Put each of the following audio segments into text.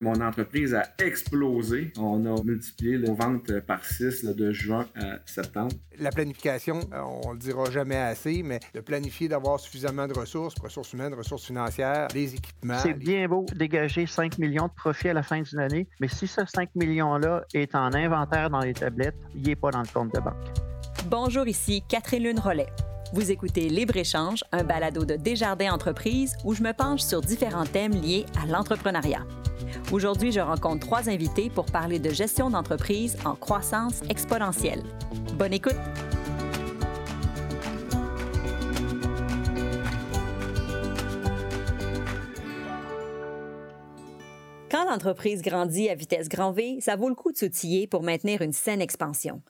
Mon entreprise a explosé. On a multiplié nos ventes par 6 de juin à septembre. La planification, euh, on le dira jamais assez, mais de planifier d'avoir suffisamment de ressources, ressources humaines, ressources financières, les équipements. C'est bien beau dégager 5 millions de profits à la fin d'une année, mais si ce 5 millions-là est en inventaire dans les tablettes, il n'est pas dans le compte de banque. Bonjour, ici Catherine Lune Rollet. Vous écoutez Libre-Échange, un balado de Desjardins Entreprises où je me penche sur différents thèmes liés à l'entrepreneuriat. Aujourd'hui, je rencontre trois invités pour parler de gestion d'entreprise en croissance exponentielle. Bonne écoute! Quand l'entreprise grandit à vitesse grand V, ça vaut le coup de s'outiller pour maintenir une saine expansion.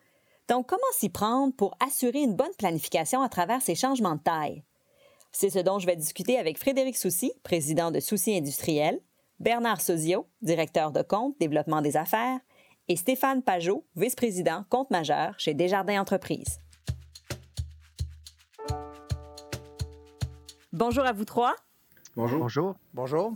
Donc, comment s'y prendre pour assurer une bonne planification à travers ces changements de taille? C'est ce dont je vais discuter avec Frédéric Soucy, président de Soucy Industriel, Bernard Sozio, directeur de compte développement des affaires, et Stéphane Pajot, vice-président compte majeur chez Desjardins Entreprises. Bonjour à vous trois. Bonjour. Bonjour. Bonjour.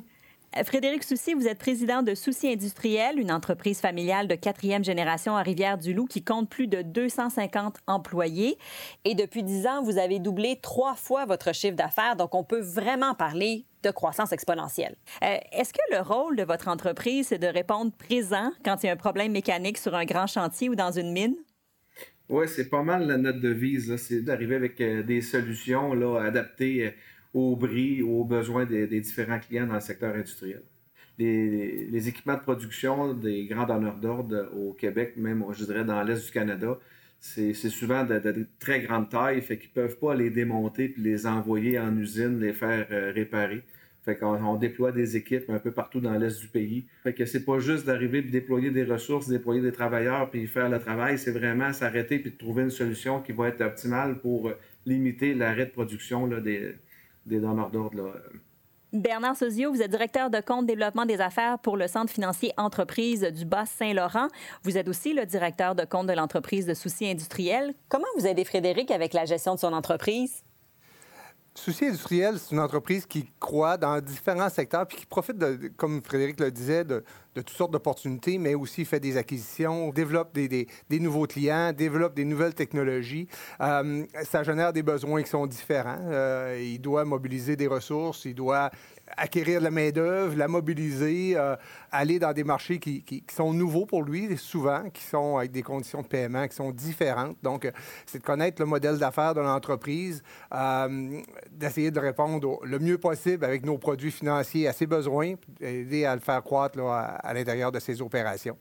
Euh, Frédéric Soucy, vous êtes président de Soucy Industriel, une entreprise familiale de quatrième génération à Rivière-du-Loup qui compte plus de 250 employés. Et depuis dix ans, vous avez doublé trois fois votre chiffre d'affaires, donc on peut vraiment parler de croissance exponentielle. Euh, Est-ce que le rôle de votre entreprise, c'est de répondre présent quand il y a un problème mécanique sur un grand chantier ou dans une mine? Oui, c'est pas mal la note de devise. C'est d'arriver avec euh, des solutions là, adaptées euh, aux bris, aux besoins des, différents clients dans le secteur industriel. Les, équipements de production des grands donneurs d'ordre au Québec, même je dirais dans l'Est du Canada, c'est souvent de, de, de, très grande taille, fait qu'ils peuvent pas les démonter puis les envoyer en usine, les faire euh, réparer. Fait qu'on on déploie des équipes un peu partout dans l'est du pays. Fait que c'est pas juste d'arriver puis déployer des ressources, déployer des travailleurs puis faire le travail, c'est vraiment s'arrêter puis de trouver une solution qui va être optimale pour limiter l'arrêt de production là, des, des donneurs d'ordre. Bernard Sozio, vous êtes directeur de compte développement des affaires pour le Centre financier entreprise du Bas-Saint-Laurent. Vous êtes aussi le directeur de compte de l'entreprise de soucis industriels. Comment vous aidez Frédéric avec la gestion de son entreprise? Souci industriel, c'est une entreprise qui croit dans différents secteurs puis qui profite, de, comme Frédéric le disait, de, de toutes sortes d'opportunités, mais aussi fait des acquisitions, développe des, des, nouveaux clients, développe des nouvelles technologies. Euh, ça génère des besoins qui sont différents. Euh, il doit mobiliser des ressources, il doit acquérir de la main-d'œuvre, la mobiliser, euh, aller dans des marchés qui, qui, sont nouveaux pour lui, souvent, qui sont avec des conditions de paiement qui sont différentes. Donc, c'est de connaître le modèle d'affaires de l'entreprise, d'essayer de répondre le mieux possible avec nos produits financiers à ses besoins, aider à le faire croître là, à l'intérieur de ses opérations.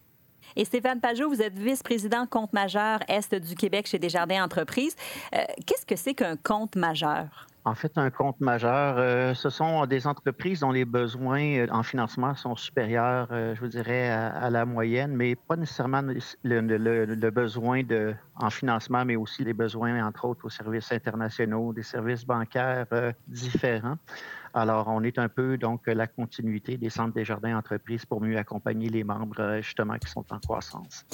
Et Stéphane Pajot, vous êtes vice-président compte majeur Est du Québec chez Desjardins Entreprises. Euh, Qu'est-ce que c'est qu'un compte majeur? En fait, un compte majeur, euh, ce sont des entreprises dont les besoins en financement sont supérieurs, euh, je vous dirais, à, à, la moyenne, mais pas nécessairement le, le, le, besoin de, en financement, mais aussi les besoins, entre autres, aux services internationaux, des services bancaires euh, différents. Alors, on est un peu, donc, la continuité des centres des jardins entreprises pour mieux accompagner les membres, justement, qui sont en croissance.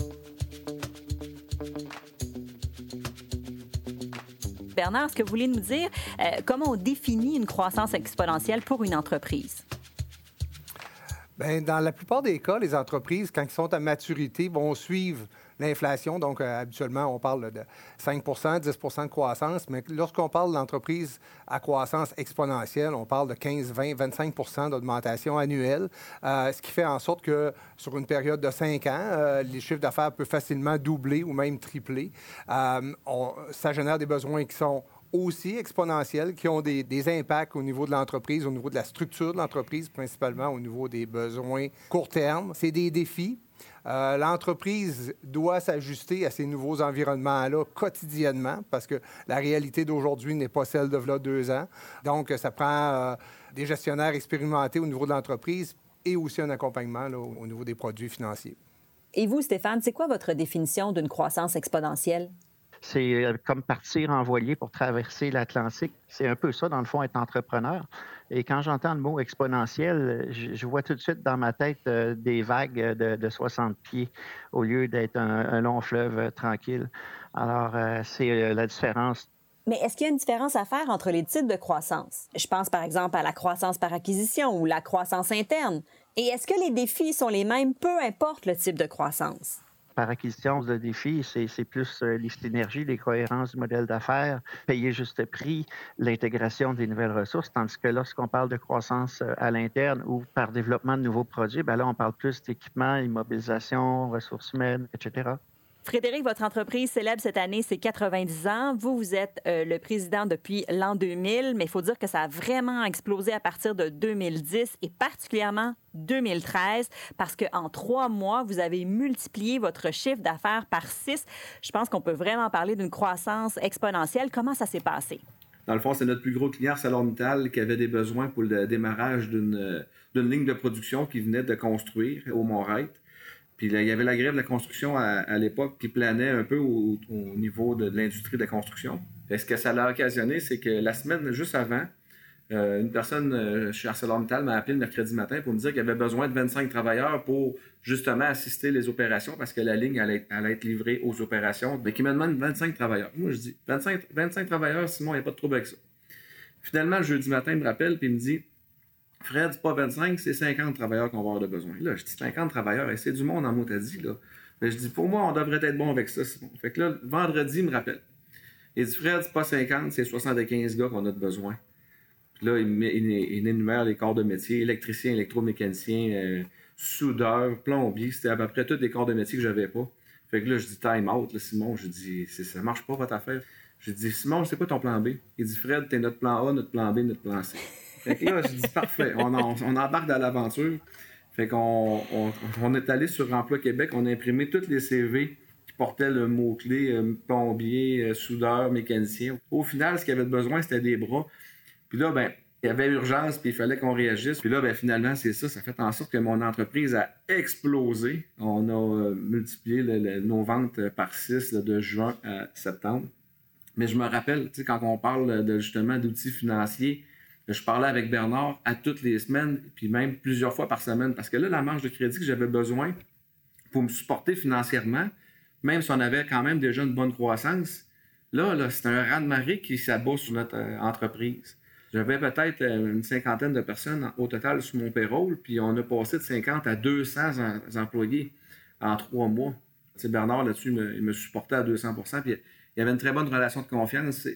Bernard, est-ce que vous voulez nous dire euh, comment on définit une croissance exponentielle pour une entreprise? Bien, dans la plupart des cas, les entreprises, quand ils sont à maturité, vont suivre l'inflation. Donc, euh, habituellement, on parle de 5% 10% de croissance. Mais lorsqu'on parle d'entreprise à croissance exponentielle, on parle de 15, 20, 25% d'augmentation annuelle, euh, ce qui fait en sorte que sur une période de 5 ans, euh, les chiffres d'affaires peuvent facilement doubler ou même tripler. Ça génère des besoins qui sont aussi exponentiels qui ont des, impacts au niveau de l'entreprise, au niveau de la structure de l'entreprise, principalement au niveau des besoins court terme. C'est des défis. Euh, l'entreprise doit s'ajuster à ces nouveaux environnements-là quotidiennement parce que la réalité d'aujourd'hui n'est pas celle de là deux ans. Donc, ça prend euh, des gestionnaires expérimentés au niveau de l'entreprise et aussi un accompagnement au niveau des produits financiers. Et vous, Stéphane, c'est quoi votre définition d'une croissance exponentielle? C'est comme partir en voilier pour traverser l'Atlantique. C'est un peu ça, dans le fond, être entrepreneur. Et quand j'entends le mot exponentiel, je, vois tout de suite dans ma tête euh, des vagues de, de, 60 pieds au lieu d'être un, long fleuve euh, tranquille. Alors, euh, c'est la différence. Mais est-ce qu'il y a une différence à faire entre les types de croissance? Je pense par exemple à la croissance par acquisition ou la croissance interne. Et est-ce que les défis sont les mêmes, peu importe le type de croissance? Par acquisition de défis, c'est plus euh, les synergies, les cohérences du modèle d'affaires, payer juste prix, l'intégration des nouvelles ressources, tandis que lorsqu'on parle de croissance euh, à l'interne ou par développement de nouveaux produits, ben là, on parle plus d'équipement, immobilisation, ressources humaines, etc. Frédéric, votre entreprise célèbre cette année ses 90 ans. Vous, vous êtes euh, le président depuis l'an 2000, mais il faut dire que ça a vraiment explosé à partir de 2010 et particulièrement 2013 parce qu'en trois mois, vous avez multiplié votre chiffre d'affaires par six. Je pense qu'on peut vraiment parler d'une croissance exponentielle. Comment ça s'est passé? Dans le fond, c'est notre plus gros client, ArcelorMittal, qui avait des besoins pour le démarrage d'une ligne de production qu'il venait de construire au Mont-Reit. Puis il y avait la grève de la construction à, l'époque qui planait un peu au, niveau de, l'industrie de la construction. Et ce que ça l'a occasionné, c'est que la semaine juste avant, euh, une personne euh, chez ArcelorMittal m'a appelé le mercredi matin pour me dire qu'il avait besoin de 25 travailleurs pour justement assister les opérations parce que la ligne allait, être livrée aux opérations. Mais qui me demande 25 travailleurs. Moi, je dis 25, 25 travailleurs, sinon il n'y a pas de trouble avec ça. Finalement, le jeudi matin, il me rappelle et il me dit Fred, c'est pas 25, c'est 50 travailleurs qu'on va avoir de besoin. Là, je dis 50 travailleurs, et c'est du monde en dit là. Mais je dis, pour moi, on devrait être bon avec ça, bon. Fait que là, vendredi, il me rappelle. Il dit, Fred, c'est pas 50, c'est 75 gars qu'on a de besoin. Puis là, il, énumère les corps de métier, électricien, électromécanicien, euh, soudeur, plombier. C'était à peu près tous les corps de métier que j'avais pas. Fait que là, je dis, time out, Simon. Je dis, ça marche pas votre affaire. Je dis, Simon, c'est quoi ton plan B? Il dit, Fred, t'es notre plan A, notre plan B, notre plan C. Fait là, je dis parfait, on, embarque dans l'aventure. Fait qu'on on, est allé sur Emploi Québec, on a imprimé tous les CV qui portaient le mot-clé euh, plombier, euh, soudeur, mécanicien. Au final, ce qu'il y avait besoin, c'était des bras. Puis là, ben, il y avait urgence, puis il fallait qu'on réagisse. Puis là, ben, finalement, c'est ça. Ça fait en sorte que mon entreprise a explosé. On a euh, multiplié nos ventes par 6 de juin à septembre. Mais je me rappelle, tu sais, quand on parle de, justement d'outils financiers, je parlais avec Bernard à toutes les semaines, puis même plusieurs fois par semaine, parce que là, la marge de crédit que j'avais besoin pour me supporter financièrement, même si on avait quand même déjà une bonne croissance, là, c'est un raz de marée qui s'abat sur notre euh, entreprise. J'avais peut-être euh, une cinquantaine de personnes au total sur mon payroll, puis on a passé de 50 à 200 employés en trois mois. Bernard, là-dessus, il me supportait à 200% puis il y avait une très bonne relation de confiance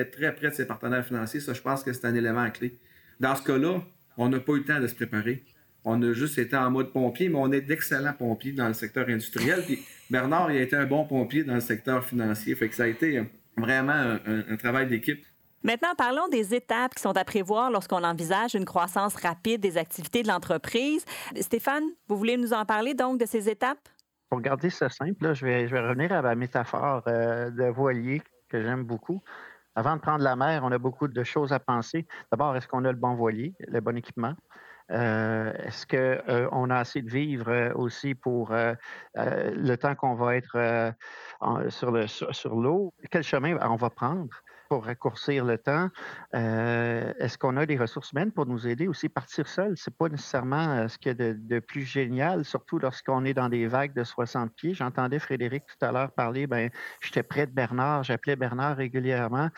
être très près de ses partenaires financiers, ça, je pense que c'est un élément clé. Dans ce cas-là, on n'a pas eu le temps de se préparer. On a juste été en mode pompier, mais on est d'excellents pompiers dans le secteur industriel. Puis Bernard, il a été un bon pompier dans le secteur financier. Fait que ça a été vraiment un, travail d'équipe. Maintenant, parlons des étapes qui sont à prévoir lorsqu'on envisage une croissance rapide des activités de l'entreprise. Stéphane, vous voulez nous en parler donc de ces étapes? Pour garder ça simple, je, vais, je vais revenir à la métaphore euh, de voilier que j'aime beaucoup. Avant de prendre la mer, on a beaucoup de choses à penser. D'abord, est-ce qu'on a le bon voilier, le bon équipement? Euh, est-ce qu'on euh, a assez de vivres euh, aussi pour le temps qu'on va être sur l'eau? Sur, Quel chemin on va prendre? Pour raccourcir le temps. Euh, est-ce qu'on a des ressources humaines pour nous aider aussi? Partir seul, c'est pas nécessairement euh, ce qu'il y a de, plus génial, surtout lorsqu'on est dans des vagues de 60 pieds. J'entendais Frédéric tout à l'heure parler, ben, j'étais près de Bernard, j'appelais Bernard régulièrement.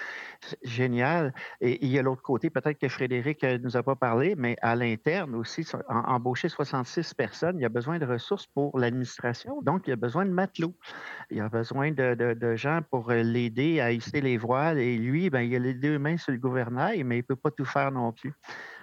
Génial. Et il y a l'autre côté, peut-être que Frédéric ne euh, nous a pas parlé, mais à l'interne aussi, embaucher 66 personnes, il y a besoin de ressources pour l'administration. Donc, il y a besoin de matelots. Il y a besoin de, gens pour l'aider à hisser les voiles lui, ben, il a les deux mains sur le gouvernail, mais il ne peut pas tout faire non plus.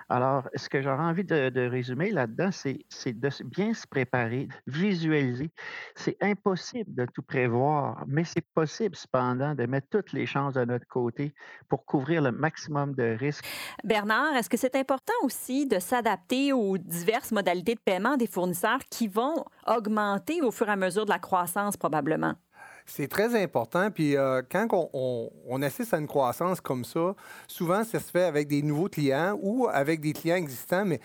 Alors, ce que j'aurais envie de, résumer là-dedans, c'est de bien se préparer, visualiser. C'est impossible de tout prévoir, mais c'est possible cependant de mettre toutes les chances de notre côté pour couvrir le maximum de risques. Bernard, est-ce que c'est important aussi de s'adapter aux diverses modalités de paiement des fournisseurs qui vont augmenter au fur et à mesure de la croissance probablement? C'est très important. Puis euh, quand on, assiste à une croissance comme ça, souvent, ça se fait avec des nouveaux clients ou avec des clients existants, mais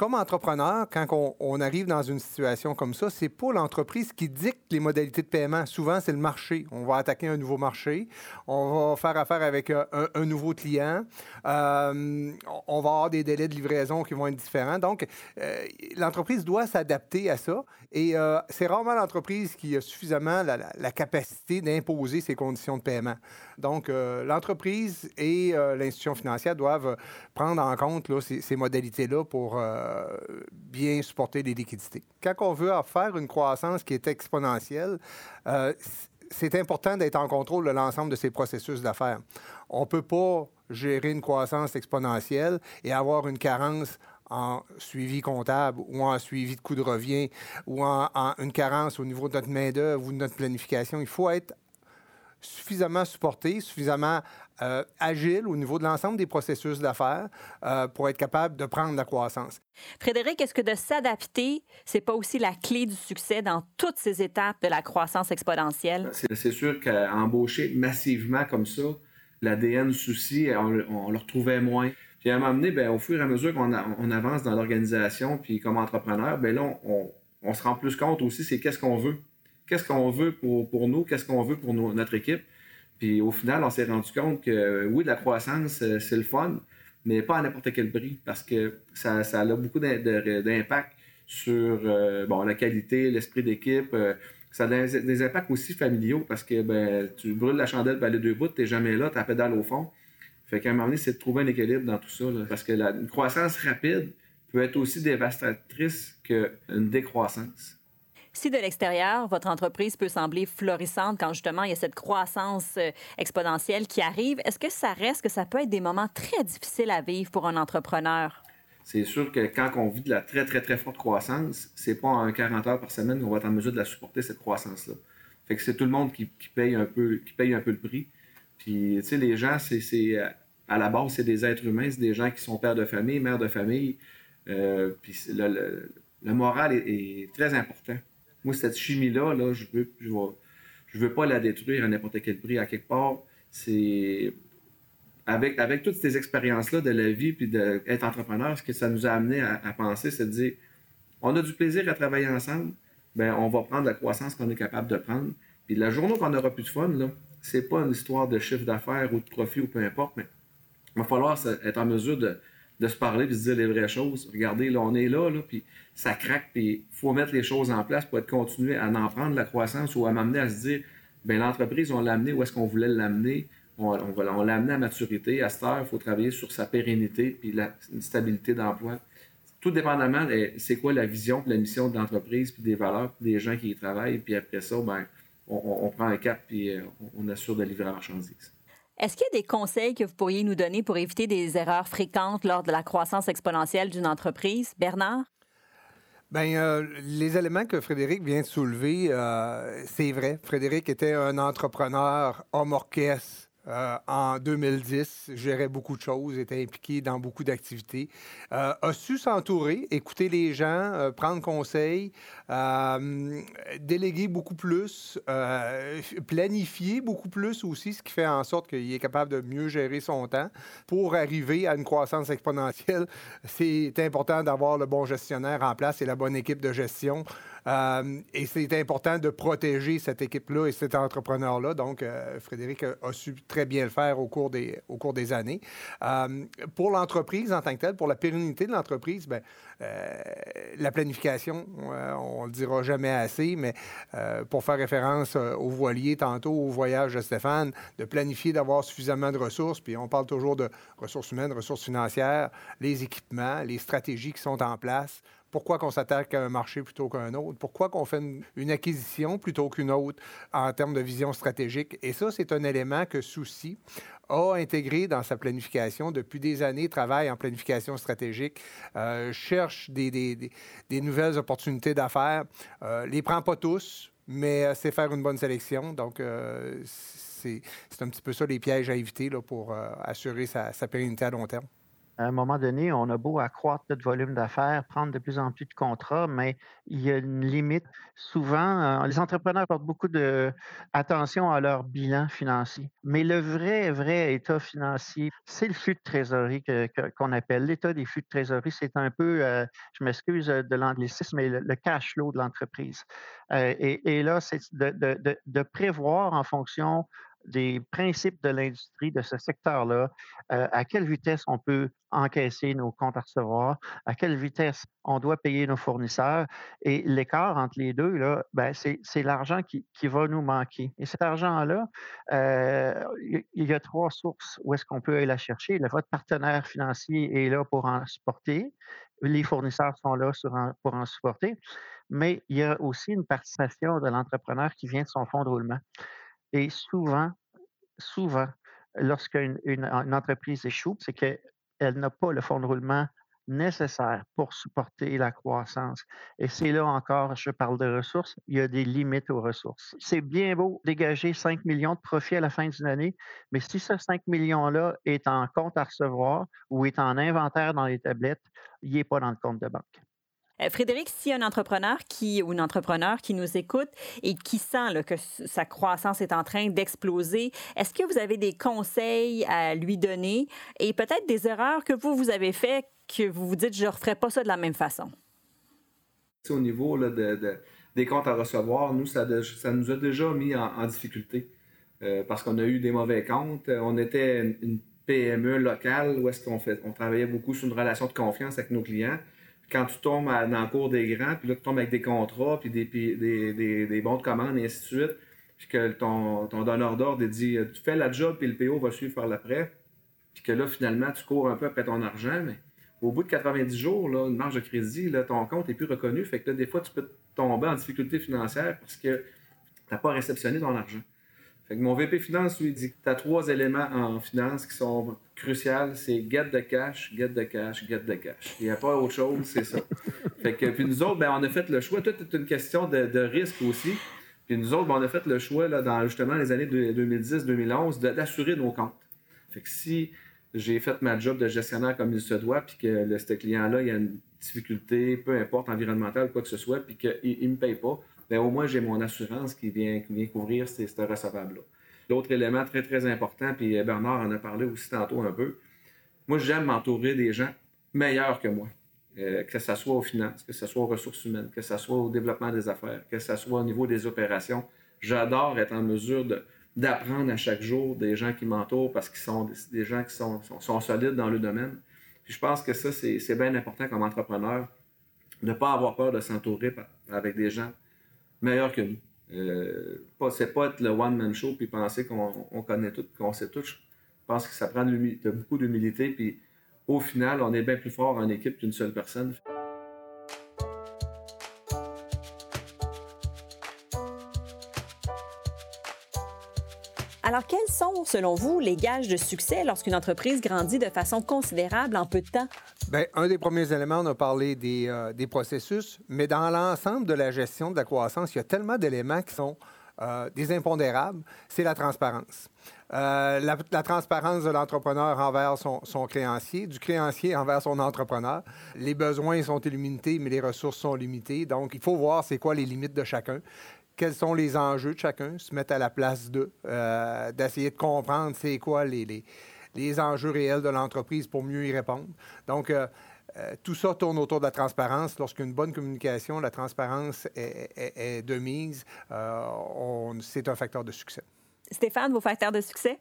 comme entrepreneur, quand on, arrive dans une situation comme ça, c'est pas l'entreprise qui dicte les modalités de paiement. Souvent, c'est le marché. On va attaquer un nouveau marché, on va faire affaire avec euh, un, nouveau client, euh, on va avoir des délais de livraison qui vont être différents. Donc, euh, l'entreprise doit s'adapter à ça. Et c'est rarement l'entreprise qui a suffisamment la, capacité d'imposer ses conditions de paiement. Donc, l'entreprise et l'institution financière doivent prendre en compte ces, ces modalités-là pour bien supporter les liquidités. Quand on veut faire une croissance qui est exponentielle, c'est important d'être en contrôle de l'ensemble de ces processus d'affaires. On ne peut pas gérer une croissance exponentielle et avoir une carence en suivi comptable ou en suivi de coût de revient ou en, une carence au niveau de notre main-d'œuvre ou de notre planification. Il faut être suffisamment supporté, suffisamment euh, agile au niveau de l'ensemble des processus d'affaires euh, pour être capable de prendre la croissance. Frédéric, est-ce que de s'adapter, c'est pas aussi la clé du succès dans toutes ces étapes de la croissance exponentielle? C'est sûr qu'embaucher massivement comme ça, l'ADN souci, on, le retrouvait moins. Puis à un moment donné, ben, au fur et à mesure qu'on on avance dans l'organisation, puis comme entrepreneur, ben là, on, on, se rend plus compte aussi, c'est qu'est-ce qu'on veut. Qu'est-ce qu'on veut pour, pour nous, qu'est-ce qu'on veut pour notre équipe. Puis au final, on s'est rendu compte que oui, la croissance, euh, c'est le fun, mais pas à n'importe quel prix, parce que ça, ça a beaucoup d'impact sur euh, bon, la qualité, l'esprit d'équipe. Euh, ça a des, impacts aussi familiaux, parce que ben, tu brûles la chandelle par les deux bouts, tu n'es jamais là, tu as pédale au fond. Fait qu'à un moment donné, c'est de trouver un équilibre dans tout ça, parce que la, une croissance rapide peut être aussi dévastatrice qu'une décroissance. Si de l'extérieur, votre entreprise peut sembler florissante quand justement il y a cette croissance euh, exponentielle qui arrive, est-ce que ça reste que ça peut être des moments très difficiles à vivre pour un entrepreneur? C'est sûr que quand on vit de la très, très, très forte croissance, c'est pas en 40 heures par semaine qu'on va être en mesure de la supporter, cette croissance-là. Fait que c'est tout le monde qui, paye un peu, qui paye un peu le prix. Puis, tu sais, les gens, c'est, à la base, c'est des êtres humains, c'est des gens qui sont pères de famille, mères de famille. Euh, puis le, moral est, très important moi, cette chimie-là, là, je veux, veux pas la détruire à n'importe quel prix. À quelque part, c'est avec, toutes ces expériences-là de la vie puis d'être entrepreneur, ce que ça nous a amené à, penser, c'est de dire on a du plaisir à travailler ensemble, ben on va prendre la croissance qu'on est capable de prendre. Puis la journée qu'on n'aura plus de fun, là, c'est pas une histoire de chiffre d'affaires ou de profit ou peu importe, mais il va falloir être en mesure de, de se parler et de se dire les vraies choses. Regardez, là, on est là, là puis ça craque, puis il faut mettre les choses en place pour être continuer à en prendre la croissance ou à m'amener à se dire, ben l'entreprise, on l'a amené où est-ce qu'on voulait l'amener. On, l'a amené à maturité. À cette heure, il faut travailler sur sa pérennité puis la stabilité d'emploi. Tout dépendamment, c'est quoi la vision, la mission de l'entreprise, puis des valeurs, des gens qui y travaillent. Puis après ça, ben, on, on prend un cap, puis euh, on assure de livrer la marchandise. Est-ce qu'il y a des conseils que vous pourriez nous donner pour éviter des erreurs fréquentes lors de la croissance exponentielle d'une entreprise? Bernard? Bien, euh, les éléments que Frédéric vient de soulever, euh, c'est vrai. Frédéric était un entrepreneur homme orchestre euh, en 2010, gérait beaucoup de choses, était impliqué dans beaucoup d'activités. Euh, a su s'entourer, écouter les gens, euh, prendre conseil, déléguer beaucoup plus, planifier beaucoup plus aussi, ce qui fait en sorte qu'il est capable de mieux gérer son temps. Pour arriver à une croissance exponentielle, c'est important d'avoir le bon gestionnaire en place et la bonne équipe de gestion. Euh, et c'est important de protéger cette équipe-là et cet entrepreneur-là. Donc, euh, Frédéric a, su très bien le faire au cours des, au cours des années. Euh, pour l'entreprise en tant que telle, pour la pérennité de l'entreprise, ben, la planification, on ne le dira jamais assez, mais pour faire référence au voilier tantôt, au voyage de Stéphane, de planifier, d'avoir suffisamment de ressources, puis on parle toujours de ressources humaines, ressources financières, les équipements, les stratégies qui sont en place pourquoi qu'on s'attaque à un marché plutôt qu'à un autre? Pourquoi qu'on fait une, acquisition plutôt qu'une autre en termes de vision stratégique? Et ça, c'est un élément que Souci a intégré dans sa planification depuis des années, travaille en planification stratégique, euh, cherche des, nouvelles opportunités d'affaires, euh, les prend pas tous, mais euh, c'est faire une bonne sélection. Donc, euh, c'est un petit peu ça les pièges à éviter pour assurer sa pérennité à long terme à un moment donné, on a beau accroître notre volume d'affaires, prendre de plus en plus de contrats, mais il y a une limite. Souvent, euh, les entrepreneurs portent beaucoup d'attention à leur bilan financier. Mais le vrai, vrai état financier, c'est le flux de trésorerie qu'on appelle. L'état des flux de trésorerie, c'est un peu, euh, je m'excuse de l'anglicisme, mais le, cash flow de l'entreprise. Euh, et, là, c'est de prévoir en fonction des principes de l'industrie de ce secteur-là, euh, à quelle vitesse on peut encaisser nos comptes à recevoir, à quelle vitesse on doit payer nos fournisseurs. Et l'écart entre les deux, là, ben, c'est l'argent qui, va nous manquer. Et cet argent-là, euh, il y a trois sources où est-ce qu'on peut aller la chercher. votre partenaire financier est là pour en supporter. les fournisseurs sont là pour en supporter, mais il y a aussi une participation de l'entrepreneur qui vient de son fonds de roulement. Et souvent, souvent, lorsqu'une une, entreprise échoue, c'est qu'elle n'a pas le fonds de roulement nécessaire pour supporter la croissance. Et c'est là encore, je parle de ressources, il y a des limites aux ressources. C'est bien beau dégager 5 millions de profits à la fin d'une année, mais si ce 5 millions-là est en compte à recevoir ou est en inventaire dans les tablettes, il n'est pas dans le compte de banque. Euh, Frédéric, si un entrepreneur qui, ou une entrepreneur qui nous écoute et qui sent que sa croissance est en train d'exploser, est-ce que vous avez des conseils à lui donner et peut-être des erreurs que vous, vous avez faites que vous vous dites, je ne referai pas ça de la même façon? Au niveau des comptes à recevoir, nous, ça, nous a déjà mis en, difficulté euh, parce qu'on a eu des mauvais comptes. On était une PME locale où est-ce qu'on on travaillait beaucoup sur une relation de confiance avec nos clients quand tu tombes dans le cours des grands, puis là, tu tombes avec des contrats, puis des, des, des, bons de commande, et ainsi de suite, puis que ton, ton donneur d'ordre dit Tu fais la job, puis le PO va suivre par l'après, puis que là, finalement, tu cours un peu après ton argent, mais au bout de 90 jours, là, une marge de crédit, là, ton compte est plus reconnu, fait que là, des fois, tu peux tomber en difficulté financière parce que tu n'as pas réceptionné ton argent mon VP Finance, lui, dit que tu as trois éléments en finance qui sont cruciaux. C'est get the cash, get the cash, get the cash. Il n'y a pas autre chose, c'est ça. fait que, puis nous autres, ben, on a fait le choix. Tout est une question de, risque aussi. Puis nous autres, ben, on a fait le choix là, dans justement les années 2010-2011 d'assurer nos comptes. Fait que si j'ai fait ma job de gestionnaire comme il se doit, puis que ce client-là, il a une difficulté, peu importe, environnementale quoi que ce soit, puis qu'il ne me paye pas, ben, au moins j'ai mon assurance qui vient, vient couvrir ce, recevable-là. L'autre élément très, très important, puis euh, Bernard en a parlé aussi tantôt un peu, moi j'aime m'entourer des gens meilleurs que moi. Euh, que ce soit aux finances, que ce soit aux ressources humaines, que ce soit au développement des affaires, que ce soit au niveau des opérations. J'adore être en mesure d'apprendre à chaque jour des gens qui m'entourent parce qu'ils sont des, gens qui sont, sont, solides dans le domaine. Puis je pense que ça, c'est bien important comme entrepreneur, de ne pas avoir peur de s'entourer avec des gens meilleur que nous. Euh, c'est pas être le one-man show puis penser qu'on connaît tout, qu'on sait tout. Je pense que ça prend beaucoup d'humilité. Puis au final, on est bien plus fort en équipe qu'une seule personne. Alors, quels sont, selon vous, les gages de succès lorsqu'une entreprise grandit de façon considérable en peu de temps? Bien, un des premiers éléments, on a parlé des, euh, des processus, mais dans l'ensemble de la gestion de la croissance, il y a tellement d'éléments qui sont euh, des impondérables, c'est la transparence. Euh, la, transparence de l'entrepreneur envers son, son, créancier, du créancier envers son entrepreneur. Les besoins sont illimités, mais les ressources sont limitées. Donc, il faut voir c'est quoi les limites de chacun quels sont les enjeux de chacun, se mettre à la place d'eux, d'essayer de comprendre c'est quoi les, les, enjeux réels de l'entreprise pour mieux y répondre. Donc, euh, euh, tout ça tourne autour de la transparence. Lorsqu'une bonne communication, la transparence est, de mise, c'est un facteur de succès. Stéphane, vos facteurs de succès?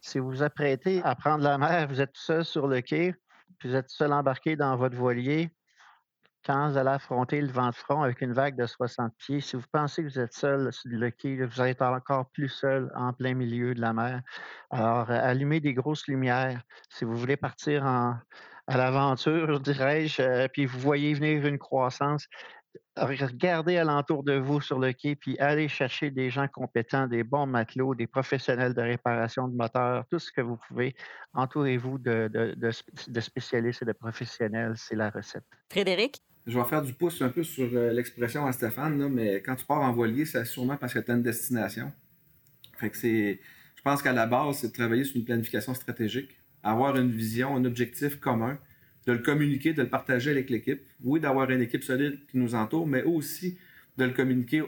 Si vous vous apprêtez à prendre la mer, vous êtes seul sur le quai, puis vous êtes seul embarqué dans votre voilier, quand vous allez affronter le vent de front avec une vague de 60 pieds, si vous pensez que vous êtes seul sur le quai, vous être encore plus seul en plein milieu de la mer. Alors, euh, allumez des grosses lumières. Si vous voulez partir à l'aventure, dirais-je, euh, puis vous voyez venir une croissance, regardez alentour de vous sur le quai, puis allez chercher des gens compétents, des bons matelots, des professionnels de réparation de moteurs, tout ce que vous pouvez. Entourez-vous de spécialistes et de professionnels, c'est la recette. Frédéric? Je vais faire du pouce un peu sur euh, l'expression à Stéphane, mais quand tu pars en voilier, c'est sûrement parce que tu as une destination. Fait que c'est. Je pense qu'à la base, c'est de travailler sur une planification stratégique, avoir une vision, un objectif commun, de le communiquer, de le partager avec l'équipe. Oui, d'avoir une équipe solide qui nous entoure, mais aussi de le communiquer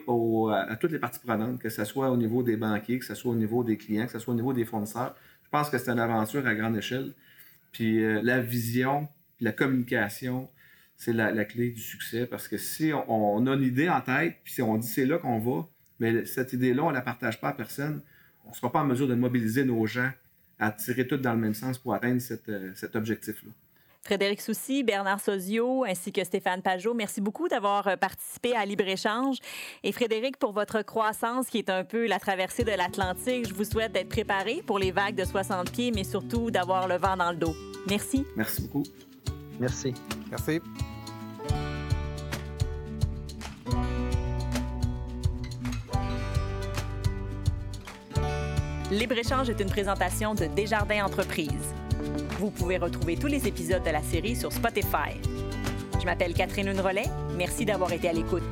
à, toutes les parties prenantes, que ce soit au niveau des banquiers, que ce soit au niveau des clients, que ce soit au niveau des fournisseurs. Je pense que c'est une aventure à grande échelle. Puis euh, la vision, puis la communication, c'est la, clé du succès parce que si on, a une idée en tête, puis si on dit c'est là qu'on va, mais cette idée-là, on ne la partage pas à personne, on ne sera pas en mesure de mobiliser nos gens à tirer tout dans le même sens pour atteindre euh, cet objectif-là. Frédéric Soucy, Bernard Sozio ainsi que Stéphane Pajot, merci beaucoup d'avoir euh, participé à Libre-Échange. Et Frédéric, pour votre croissance qui est un peu la traversée de l'Atlantique, je vous souhaite d'être préparé pour les vagues de 60 pieds, mais surtout d'avoir le vent dans le dos. Merci. Merci beaucoup. Merci. Merci. Libre-échange est une présentation de Desjardins Entreprises. Vous pouvez retrouver tous les épisodes de la série sur Spotify. Je m'appelle Catherine Hunrelet. Merci d'avoir été à l'écoute.